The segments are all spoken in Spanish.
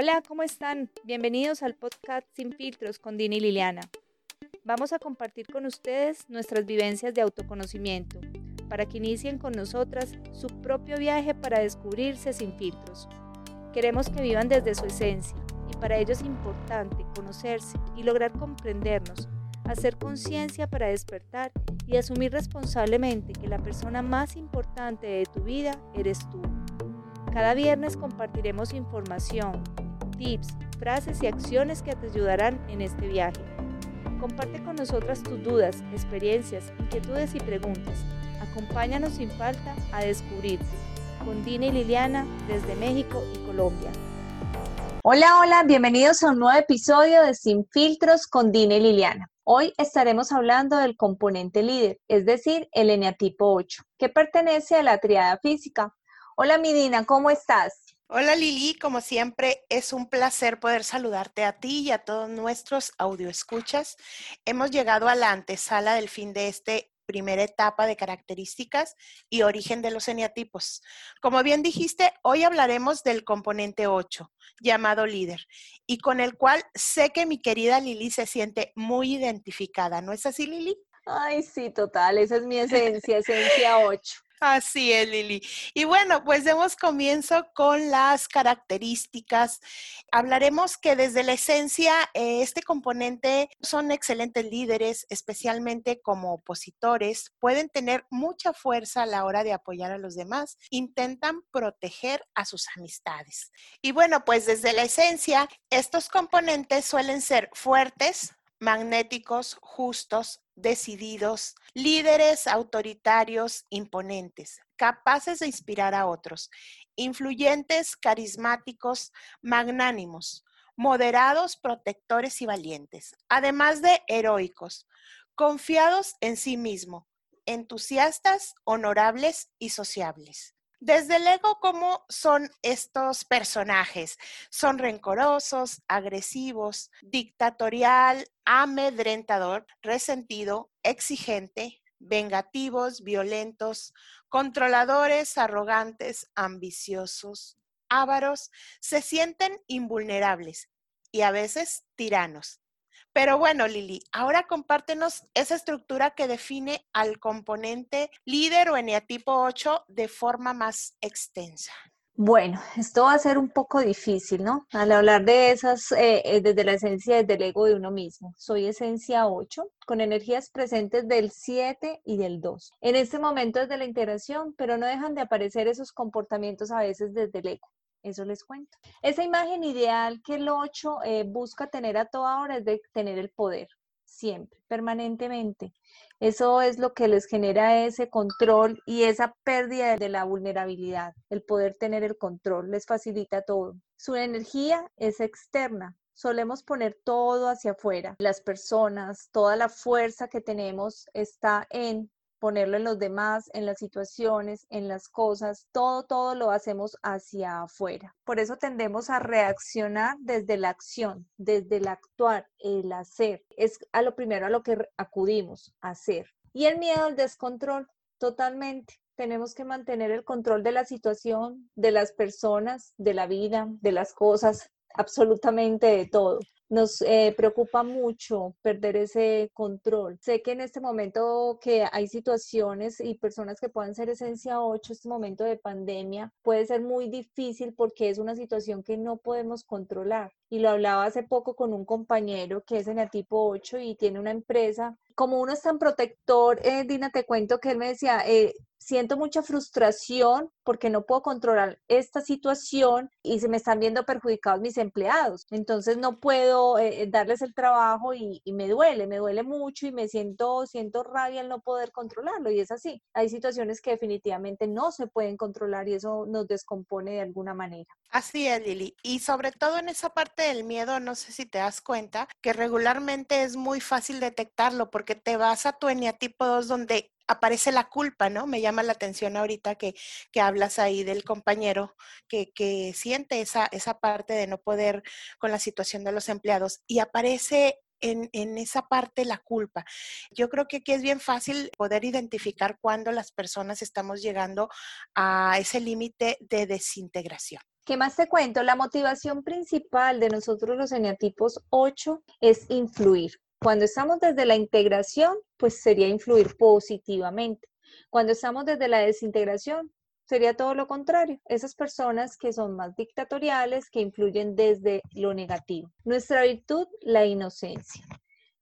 Hola, ¿cómo están? Bienvenidos al podcast Sin Filtros con Dini y Liliana. Vamos a compartir con ustedes nuestras vivencias de autoconocimiento para que inicien con nosotras su propio viaje para descubrirse sin filtros. Queremos que vivan desde su esencia y para ello es importante conocerse y lograr comprendernos, hacer conciencia para despertar y asumir responsablemente que la persona más importante de tu vida eres tú. Cada viernes compartiremos información, tips, frases y acciones que te ayudarán en este viaje. Comparte con nosotras tus dudas, experiencias, inquietudes y preguntas. Acompáñanos sin falta a descubrir con Dina y Liliana desde México y Colombia. Hola, hola, bienvenidos a un nuevo episodio de Sin Filtros con Dina y Liliana. Hoy estaremos hablando del componente líder, es decir, el eneatipo 8, que pertenece a la triada física. Hola, Midina, ¿cómo estás? Hola Lili, como siempre es un placer poder saludarte a ti y a todos nuestros audioescuchas. Hemos llegado a la antesala del fin de este primera etapa de características y origen de los eneatipos. Como bien dijiste, hoy hablaremos del componente 8, llamado líder, y con el cual sé que mi querida Lili se siente muy identificada. ¿No es así, Lili? Ay, sí, total, esa es mi esencia, esencia 8. Así es, Lili. Y bueno, pues demos comienzo con las características. Hablaremos que desde la esencia, eh, este componente son excelentes líderes, especialmente como opositores, pueden tener mucha fuerza a la hora de apoyar a los demás, intentan proteger a sus amistades. Y bueno, pues desde la esencia, estos componentes suelen ser fuertes, magnéticos, justos, decididos, líderes autoritarios, imponentes, capaces de inspirar a otros, influyentes, carismáticos, magnánimos, moderados, protectores y valientes, además de heroicos, confiados en sí mismo, entusiastas, honorables y sociables. Desde el ego, ¿cómo son estos personajes? Son rencorosos, agresivos, dictatorial, amedrentador, resentido, exigente, vengativos, violentos, controladores, arrogantes, ambiciosos, ávaros, se sienten invulnerables y a veces tiranos. Pero bueno, Lili, ahora compártenos esa estructura que define al componente líder o eneatipo 8 de forma más extensa. Bueno, esto va a ser un poco difícil, ¿no? Al hablar de esas, eh, eh, desde la esencia, desde el ego de uno mismo. Soy esencia 8, con energías presentes del 7 y del 2. En este momento desde la integración, pero no dejan de aparecer esos comportamientos a veces desde el ego. Eso les cuento. Esa imagen ideal que el 8 eh, busca tener a toda hora es de tener el poder, siempre, permanentemente. Eso es lo que les genera ese control y esa pérdida de la vulnerabilidad. El poder tener el control les facilita todo. Su energía es externa. Solemos poner todo hacia afuera. Las personas, toda la fuerza que tenemos está en ponerlo en los demás, en las situaciones, en las cosas, todo, todo lo hacemos hacia afuera. Por eso tendemos a reaccionar desde la acción, desde el actuar, el hacer. Es a lo primero a lo que acudimos, hacer. Y el miedo al descontrol, totalmente. Tenemos que mantener el control de la situación, de las personas, de la vida, de las cosas, absolutamente de todo nos eh, preocupa mucho perder ese control. Sé que en este momento que hay situaciones y personas que puedan ser esencia 8, este momento de pandemia puede ser muy difícil porque es una situación que no podemos controlar. Y lo hablaba hace poco con un compañero que es en el tipo 8 y tiene una empresa. Como uno es tan protector, eh, Dina, te cuento que él me decía, eh, siento mucha frustración porque no puedo controlar esta situación y se me están viendo perjudicados mis empleados. Entonces no puedo eh, eh, darles el trabajo y, me duele, me duele mucho y me siento, siento rabia al no poder controlarlo. Y es así. Hay situaciones que definitivamente no se pueden controlar y eso nos descompone de alguna manera. Así es, Lili. Y sobre todo en esa parte del miedo, no sé si te das cuenta que regularmente es muy fácil detectarlo porque te vas a tu eneatipo 2 donde aparece la culpa, ¿no? Me llama la atención ahorita que, que hablas ahí del compañero que, que siente esa, esa parte de no poder con la situación de los empleados y aparece en, en, esa parte la culpa. Yo creo que aquí es bien fácil poder identificar cuando las personas estamos llegando a ese límite de desintegración. ¿Qué más te cuento? La motivación principal de nosotros los eneatipos 8 es influir. Cuando estamos desde la integración, pues sería influir positivamente. Cuando estamos desde la desintegración, sería todo lo contrario. Esas personas que son más dictatoriales, que influyen desde lo negativo. Nuestra virtud, la inocencia.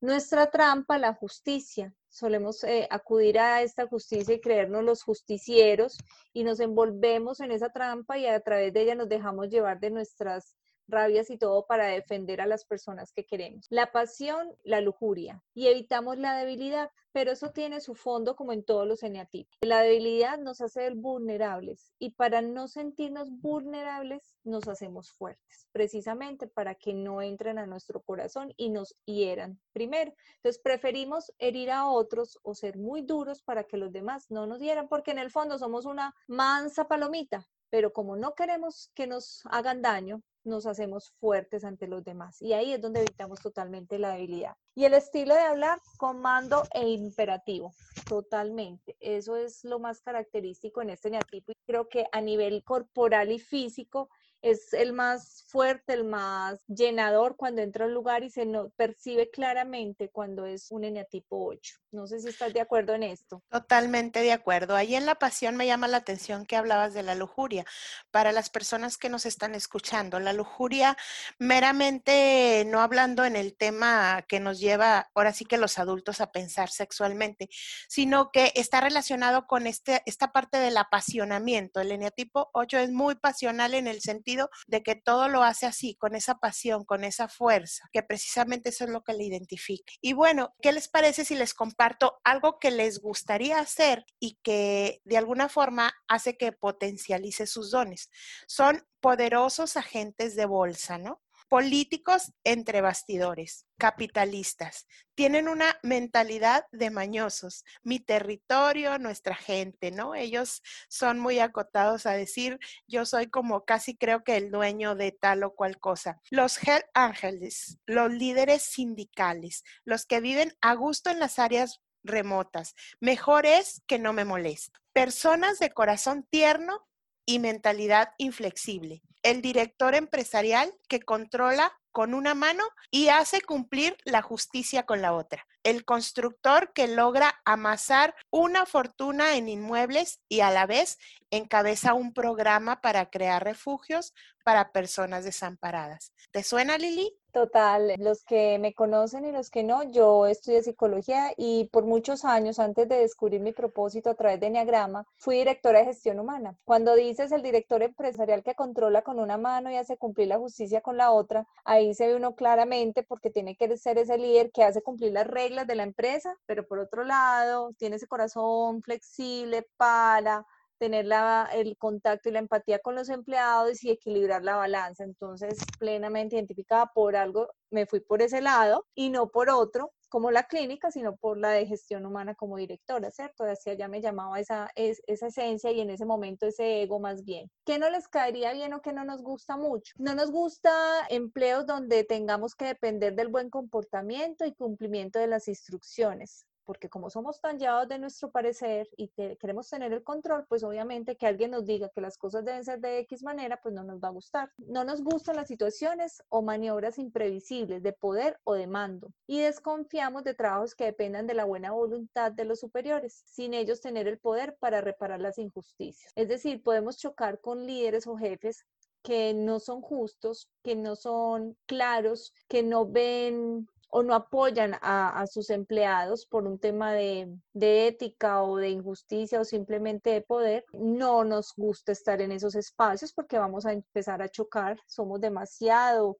Nuestra trampa, la justicia. Solemos eh, acudir a esta justicia y creernos los justicieros y nos envolvemos en esa trampa y a través de ella nos dejamos llevar de nuestras rabias y todo para defender a las personas que queremos. La pasión, la lujuria y evitamos la debilidad, pero eso tiene su fondo como en todos los eneatipos. La debilidad nos hace vulnerables y para no sentirnos vulnerables nos hacemos fuertes, precisamente para que no entren a nuestro corazón y nos hieran primero. Entonces preferimos herir a otros o ser muy duros para que los demás no nos hieran, porque en el fondo somos una mansa palomita, pero como no queremos que nos hagan daño, nos hacemos fuertes ante los demás. Y ahí es donde evitamos totalmente la debilidad. Y el estilo de hablar, comando e imperativo, totalmente. Eso es lo más característico en este neatipo y creo que a nivel corporal y físico es el más fuerte, el más llenador cuando entra a lugar y se percibe claramente cuando es un eneatipo 8. No sé si estás de acuerdo en esto. Totalmente de acuerdo. Ahí en la pasión me llama la atención que hablabas de la lujuria. Para las personas que nos están escuchando, la lujuria meramente no hablando en el tema que nos lleva ahora sí que los adultos a pensar sexualmente, sino que está relacionado con este, esta parte del apasionamiento. El eneatipo 8 es muy pasional en el sentido de que todo lo hace así, con esa pasión, con esa fuerza, que precisamente eso es lo que le identifica. Y bueno, ¿qué les parece si les comparto algo que les gustaría hacer y que de alguna forma hace que potencialice sus dones? Son poderosos agentes de bolsa, ¿no? Políticos entre bastidores, capitalistas, tienen una mentalidad de mañosos. Mi territorio, nuestra gente, ¿no? Ellos son muy acotados a decir, yo soy como casi creo que el dueño de tal o cual cosa. Los Hell Angels, los líderes sindicales, los que viven a gusto en las áreas remotas. Mejor es que no me molesto. Personas de corazón tierno y mentalidad inflexible. El director empresarial que controla con una mano y hace cumplir la justicia con la otra. El constructor que logra amasar una fortuna en inmuebles y a la vez encabeza un programa para crear refugios para personas desamparadas. ¿Te suena, Lili? Total, los que me conocen y los que no, yo estudié psicología y por muchos años antes de descubrir mi propósito a través de Enneagrama, fui directora de gestión humana. Cuando dices el director empresarial que controla con una mano y hace cumplir la justicia con la otra, ahí se ve uno claramente porque tiene que ser ese líder que hace cumplir las reglas de la empresa, pero por otro lado, tiene ese corazón flexible para tener el contacto y la empatía con los empleados y equilibrar la balanza. Entonces, plenamente identificada por algo, me fui por ese lado y no por otro, como la clínica, sino por la de gestión humana como directora, ¿cierto? Así allá me llamaba esa, esa esencia y en ese momento ese ego más bien. ¿Qué no les caería bien o qué no nos gusta mucho? No nos gusta empleos donde tengamos que depender del buen comportamiento y cumplimiento de las instrucciones porque como somos tan llevados de nuestro parecer y queremos tener el control, pues obviamente que alguien nos diga que las cosas deben ser de X manera, pues no nos va a gustar. No nos gustan las situaciones o maniobras imprevisibles de poder o de mando y desconfiamos de trabajos que dependan de la buena voluntad de los superiores, sin ellos tener el poder para reparar las injusticias. Es decir, podemos chocar con líderes o jefes que no son justos, que no son claros, que no ven o no apoyan a, sus empleados por un tema de, ética o de injusticia o simplemente de poder, no nos gusta estar en esos espacios porque vamos a empezar a chocar, somos demasiado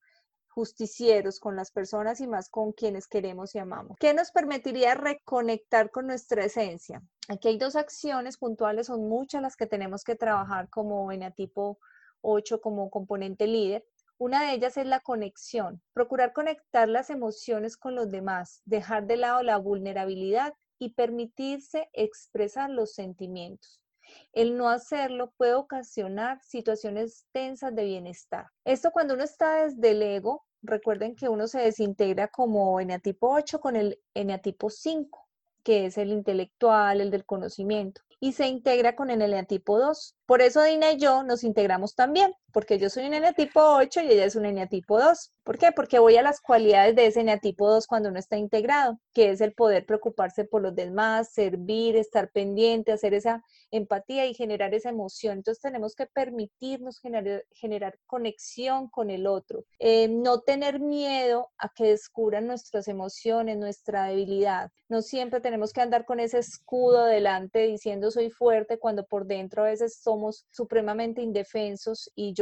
justicieros con las personas y más con quienes queremos y amamos. ¿Qué nos permitiría reconectar con nuestra esencia? Aquí hay dos acciones puntuales, son muchas las que tenemos que trabajar como tipo 8 como componente líder. Una de ellas es la conexión, procurar conectar las emociones con los demás, dejar de lado la vulnerabilidad y permitirse expresar los sentimientos. El no hacerlo puede ocasionar situaciones tensas de bienestar. Esto cuando uno está desde el ego, recuerden que uno se desintegra como eneatipo 8 con el eneatipo 5, que es el intelectual, el del conocimiento, y se integra con el eneatipo 2. Por eso Dina y yo nos integramos también. Porque yo soy un eneatipo 8 y ella es un eneatipo 2. ¿Por qué? Porque voy a las cualidades de ese eneatipo 2 cuando uno está integrado, que es el poder preocuparse por los demás, servir, estar pendiente, hacer esa empatía y generar esa emoción. Entonces tenemos que permitirnos generar, generar conexión con el otro, eh, no tener miedo a que descubran nuestras emociones, nuestra debilidad. No siempre tenemos que andar con ese escudo delante diciendo soy fuerte cuando por dentro a veces somos supremamente indefensos y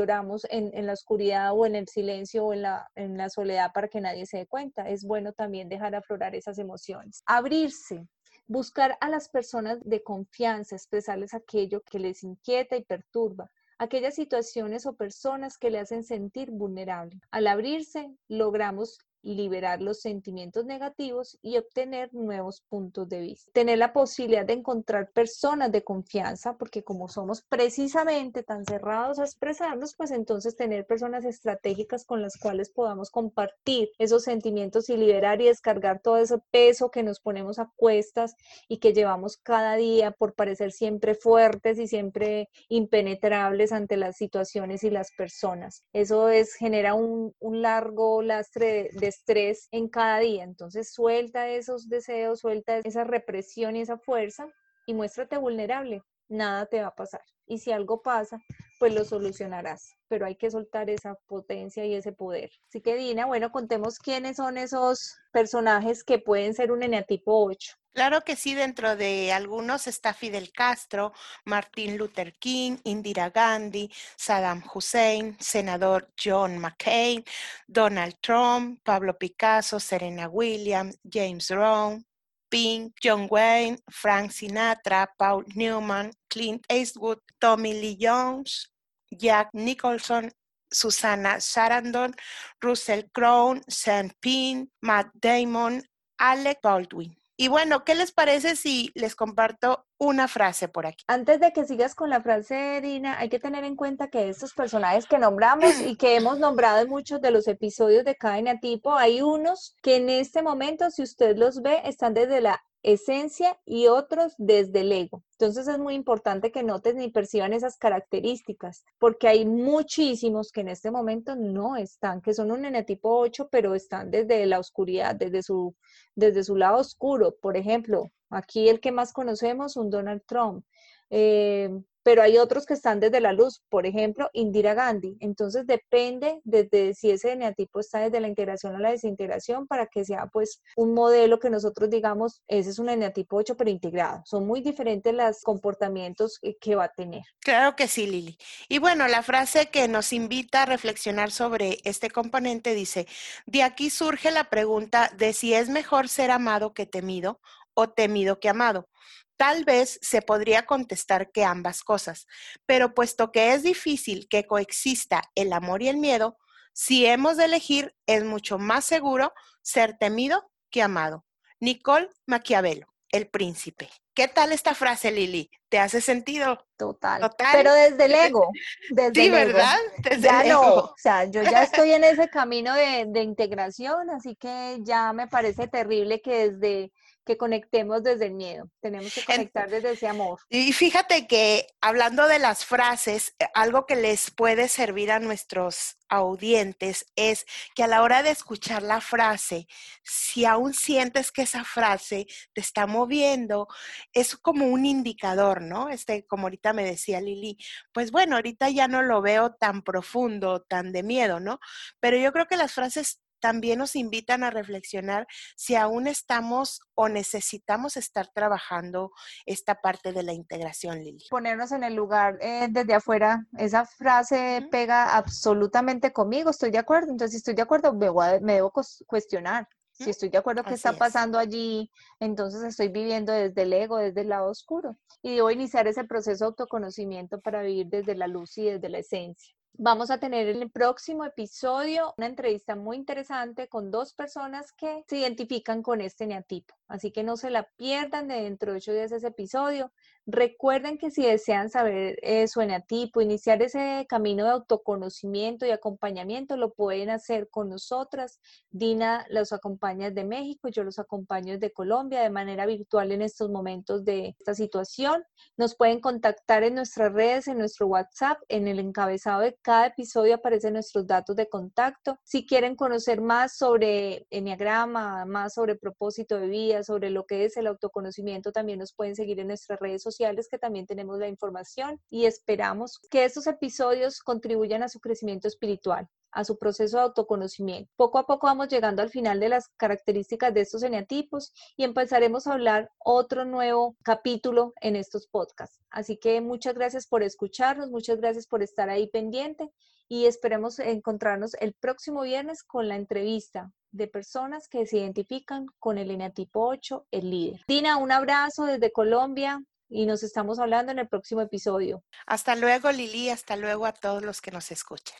en, en la oscuridad o en el silencio o en la, en la soledad para que nadie se dé cuenta. Es bueno también dejar aflorar esas emociones. Abrirse, buscar a las personas de confianza, expresarles aquello que les inquieta y perturba, aquellas situaciones o personas que le hacen sentir vulnerable. Al abrirse, logramos liberar los sentimientos negativos y obtener nuevos puntos de vista. Tener la posibilidad de encontrar personas de confianza, porque como somos precisamente tan cerrados a expresarnos, pues entonces tener personas estratégicas con las cuales podamos compartir esos sentimientos y liberar y descargar todo ese peso que nos ponemos a cuestas y que llevamos cada día por parecer siempre fuertes y siempre impenetrables ante las situaciones y las personas. Eso es genera un, un largo lastre de estrés en cada día. Entonces suelta esos deseos, suelta esa represión y esa fuerza y muéstrate vulnerable. Nada te va a pasar. Y si algo pasa, pues lo solucionarás. Pero hay que soltar esa potencia y ese poder. Así que Dina, bueno, contemos quiénes son esos personajes que pueden ser un eneatipo 8. Claro que sí, dentro de algunos está Fidel Castro, Martin Luther King, Indira Gandhi, Saddam Hussein, senador John McCain, Donald Trump, Pablo Picasso, Serena Williams, James Brown, Pink, John Wayne, Frank Sinatra, Paul Newman, Clint Eastwood, Tommy Lee Jones, Jack Nicholson, Susana Sarandon, Russell Crowe, Sam Penn, Matt Damon, Alec Baldwin. Y bueno, ¿qué les parece si les comparto una frase por aquí? Antes de que sigas con la frase, Dina, hay que tener en cuenta que estos personajes que nombramos y que hemos nombrado en muchos de los episodios de Cadena Tipo, hay unos que en este momento, si usted los ve, están desde la esencia y otros desde el ego. Entonces es muy importante que noten y perciban esas características, porque hay muchísimos que en este momento no están, que son un enetipo 8, pero están desde la oscuridad, desde su, desde su lado oscuro. Por ejemplo, aquí el que más conocemos, un Donald Trump. Eh, pero hay otros que están desde la luz, por ejemplo, Indira Gandhi. Entonces depende desde si ese eneatipo está desde la integración o la desintegración para que sea pues un modelo que nosotros digamos, ese es un eneatipo 8 pero integrado. Son muy diferentes los comportamientos que va a tener. Claro que sí, Lili. Y bueno, la frase que nos invita a reflexionar sobre este componente dice, de aquí surge la pregunta de si es mejor ser amado que temido o temido que amado. Tal vez se podría contestar que ambas cosas, pero puesto que es difícil que coexista el amor y el miedo, si hemos de elegir, es mucho más seguro ser temido que amado. Nicole Maquiavelo, el príncipe. ¿Qué tal esta frase, Lili? ¿Te hace sentido? Total. Pero desde el ego. Desde sí, el ego. ¿verdad? Desde ya el no, ego. o sea, yo ya estoy en ese camino de, de integración, así que ya me parece terrible que desde que conectemos desde el miedo, tenemos que conectar desde ese amor. Y fíjate que hablando de las frases, eh, algo que les puede servir a nuestros audientes es que a la hora de escuchar la frase, si aún sientes que esa frase te está moviendo, es como un indicador, ¿no? Este, como ahorita me decía Lili, pues bueno, ahorita ya no lo veo tan profundo, tan de miedo, ¿no? Pero yo creo que las frases también nos invitan a reflexionar si aún estamos o necesitamos estar trabajando esta parte de la integración, Lili. Ponernos en el lugar eh, desde afuera, esa frase pega absolutamente conmigo, estoy de acuerdo, entonces si estoy de acuerdo, me, a- me debo cuestionar. Si estoy de acuerdo, ¿qué Así está es. pasando allí? Entonces estoy viviendo desde el ego, desde el lado oscuro. Y debo iniciar ese proceso de autoconocimiento para vivir desde la luz y desde la esencia. Vamos a tener en el próximo episodio una entrevista muy interesante con dos personas que se identifican con este neatipo. Así que no se la pierdan de dentro de ocho días ese episodio. Recuerden que si desean saber eh, su eneatipo, iniciar ese camino de autoconocimiento y acompañamiento, lo pueden hacer con nosotras. Dina los acompaña de México, yo los acompaño de Colombia de manera virtual en estos momentos de esta situación. Nos pueden contactar en nuestras redes, en nuestro WhatsApp. En el encabezado de cada episodio aparecen nuestros datos de contacto. Si quieren conocer más sobre Enneagrama, más sobre propósito de vida, sobre lo que es el autoconocimiento, también nos pueden seguir en nuestras redes sociales que también tenemos la información y esperamos que estos episodios contribuyan a su crecimiento espiritual a su proceso de autoconocimiento. Poco a poco vamos llegando al final de las características de estos eneatipos y empezaremos a hablar otro nuevo capítulo en estos podcasts. Así que muchas gracias por escucharnos, muchas gracias por estar ahí pendiente y esperemos encontrarnos el próximo viernes con la entrevista de personas que se identifican con el eneatipo 8, el líder. Dina, un abrazo desde Colombia y nos estamos hablando en el próximo episodio. Hasta luego, Lili, hasta luego a todos los que nos escuchan.